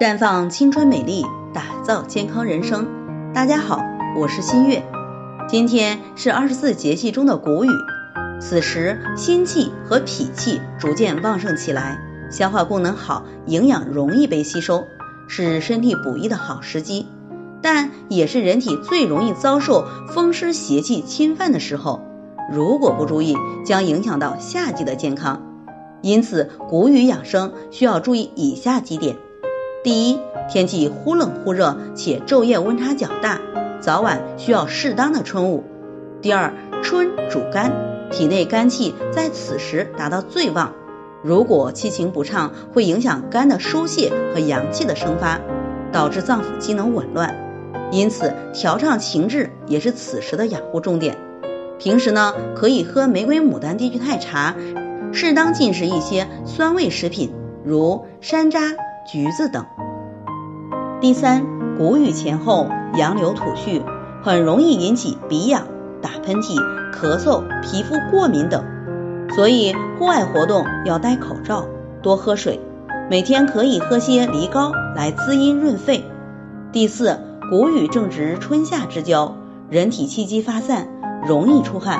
绽放青春美丽，打造健康人生。大家好，我是新月。今天是二十四节气中的谷雨，此时心气和脾气逐渐旺盛起来，消化功能好，营养容易被吸收，是身体补益的好时机。但也是人体最容易遭受风湿邪气侵犯的时候，如果不注意，将影响到夏季的健康。因此，谷雨养生需要注意以下几点。第一，天气忽冷忽热，且昼夜温差较大，早晚需要适当的春捂。第二，春主肝，体内肝气在此时达到最旺，如果气情不畅，会影响肝的疏泄和阳气的生发，导致脏腑机能紊乱。因此，调畅情志也是此时的养护重点。平时呢，可以喝玫瑰牡丹低聚肽茶，适当进食一些酸味食品，如山楂。橘子等。第三，谷雨前后，杨柳吐絮，很容易引起鼻痒、打喷嚏、咳嗽、皮肤过敏等，所以户外活动要戴口罩，多喝水，每天可以喝些梨膏来滋阴润肺。第四，谷雨正值春夏之交，人体气机发散，容易出汗，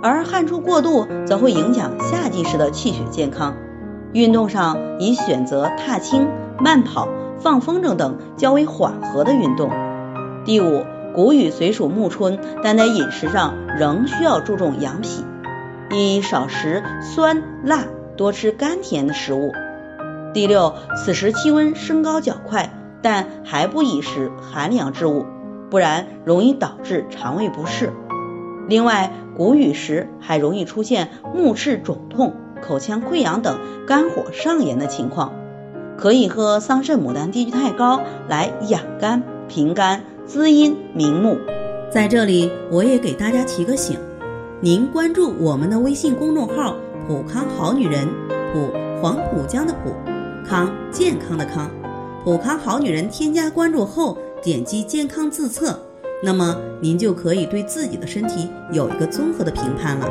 而汗出过度则会影响夏季时的气血健康。运动上宜选择踏青、慢跑、放风筝等较为缓和的运动。第五，谷雨虽属暮春，但在饮食上仍需要注重养脾，宜少食酸辣，多吃甘甜的食物。第六，此时气温升高较快，但还不宜食寒凉之物，不然容易导致肠胃不适。另外，谷雨时还容易出现目赤肿痛。口腔溃疡等肝火上炎的情况，可以喝桑葚牡丹低聚肽膏来养肝平肝滋阴明目。在这里，我也给大家提个醒，您关注我们的微信公众号“普康好女人”，普黄浦江的普，康健康的康，普康好女人添加关注后，点击健康自测，那么您就可以对自己的身体有一个综合的评判了。